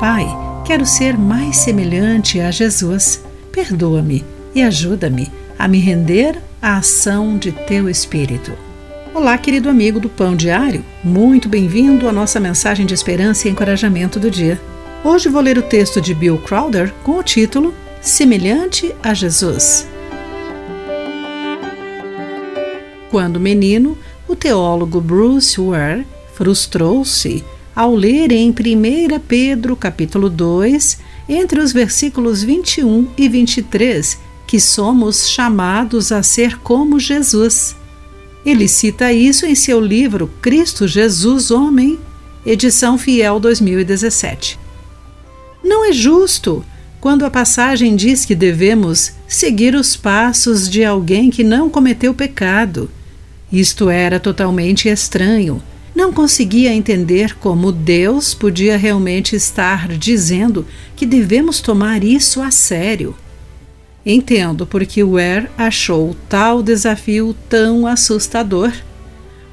Pai, quero ser mais semelhante a Jesus. Perdoa-me e ajuda-me a me render à ação de teu Espírito. Olá, querido amigo do Pão Diário. Muito bem-vindo à nossa mensagem de esperança e encorajamento do dia. Hoje vou ler o texto de Bill Crowder com o título Semelhante a Jesus. Quando menino, o teólogo Bruce Ware frustrou-se ao ler em 1 Pedro capítulo 2, entre os versículos 21 e 23, que somos chamados a ser como Jesus. Ele cita isso em seu livro Cristo Jesus Homem, edição Fiel 2017. Não é justo quando a passagem diz que devemos seguir os passos de alguém que não cometeu pecado isto era totalmente estranho. Não conseguia entender como Deus podia realmente estar dizendo que devemos tomar isso a sério. Entendo porque Ware achou tal desafio tão assustador.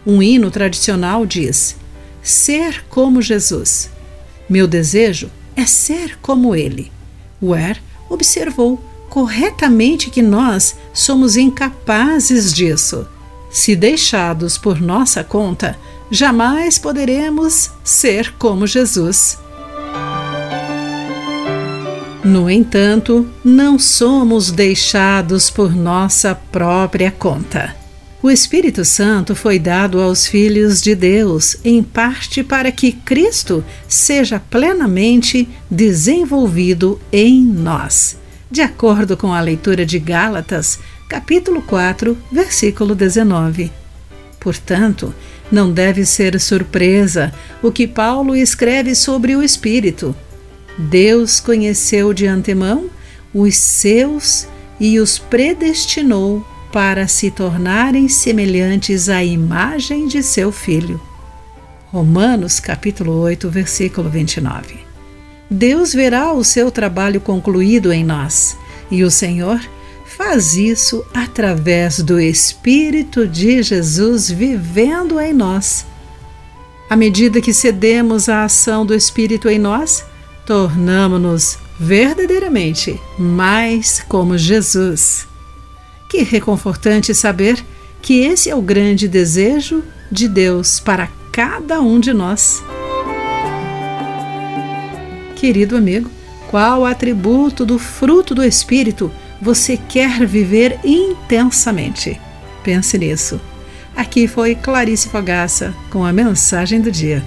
Um hino tradicional diz: Ser como Jesus. Meu desejo é ser como ele. Ware observou corretamente que nós somos incapazes disso se deixados por nossa conta, jamais poderemos ser como Jesus. No entanto, não somos deixados por nossa própria conta. O Espírito Santo foi dado aos filhos de Deus, em parte para que Cristo seja plenamente desenvolvido em nós. De acordo com a leitura de Gálatas, capítulo 4, versículo 19. Portanto, não deve ser surpresa o que Paulo escreve sobre o Espírito. Deus conheceu de antemão os seus e os predestinou para se tornarem semelhantes à imagem de seu Filho. Romanos capítulo 8, versículo 29. Deus verá o seu trabalho concluído em nós, e o Senhor faz isso através do Espírito de Jesus vivendo em nós. À medida que cedemos à ação do Espírito em nós, tornamos-nos verdadeiramente mais como Jesus. Que reconfortante saber que esse é o grande desejo de Deus para cada um de nós. Querido amigo, qual atributo do fruto do Espírito você quer viver intensamente? Pense nisso. Aqui foi Clarice Fogaça com a mensagem do dia.